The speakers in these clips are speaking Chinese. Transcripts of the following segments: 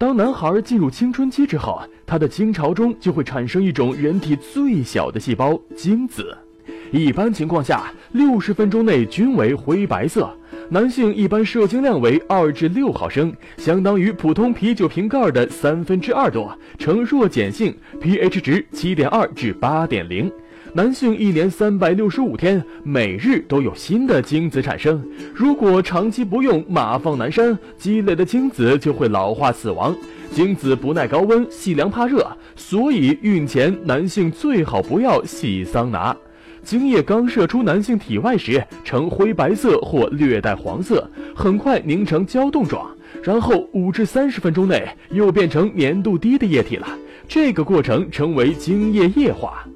当男孩进入青春期之后，他的精巢中就会产生一种人体最小的细胞——精子。一般情况下，六十分钟内均为灰白色。男性一般射精量为二至六毫升，相当于普通啤酒瓶盖的三分之二多，呈弱碱性，pH 值七点二至八点零。男性一年三百六十五天，每日都有新的精子产生。如果长期不用，马放南山，积累的精子就会老化死亡。精子不耐高温，细凉怕热，所以孕前男性最好不要洗桑拿。精液刚射出男性体外时呈灰白色或略带黄色，很快凝成胶冻状，然后五至三十分钟内又变成粘度低的液体了。这个过程称为精液液化。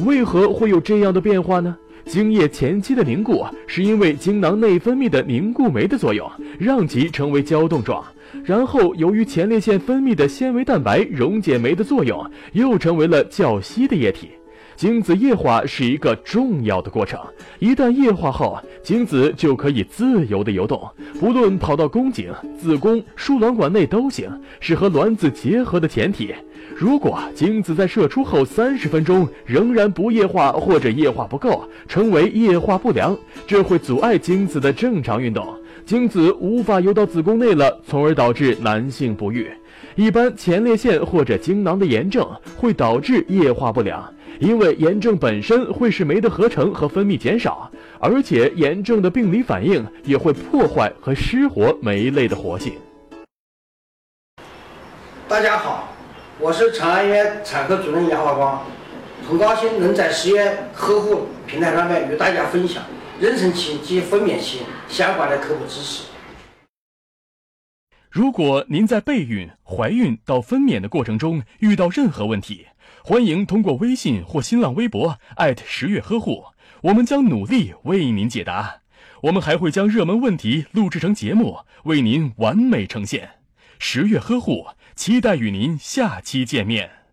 为何会有这样的变化呢？精液前期的凝固是因为精囊内分泌的凝固酶的作用，让其成为胶冻状，然后由于前列腺分泌的纤维蛋白溶解酶的作用，又成为了较稀的液体。精子液化是一个重要的过程，一旦液化后，精子就可以自由的游动，不论跑到宫颈、子宫、输卵管内都行，是和卵子结合的前提。如果精子在射出后三十分钟仍然不液化或者液化不够，称为液化不良，这会阻碍精子的正常运动，精子无法游到子宫内了，从而导致男性不育。一般前列腺或者精囊的炎症会导致液化不良。因为炎症本身会使酶的合成和分泌减少，而且炎症的病理反应也会破坏和失活酶类的活性。大家好，我是长安医院产科主任杨华光，很高兴能在十月呵护平台上面与大家分享妊娠期及分娩期相关的科普知识。如果您在备孕、怀孕到分娩的过程中遇到任何问题，欢迎通过微信或新浪微博艾特十月呵护，我们将努力为您解答。我们还会将热门问题录制成节目，为您完美呈现。十月呵护，期待与您下期见面。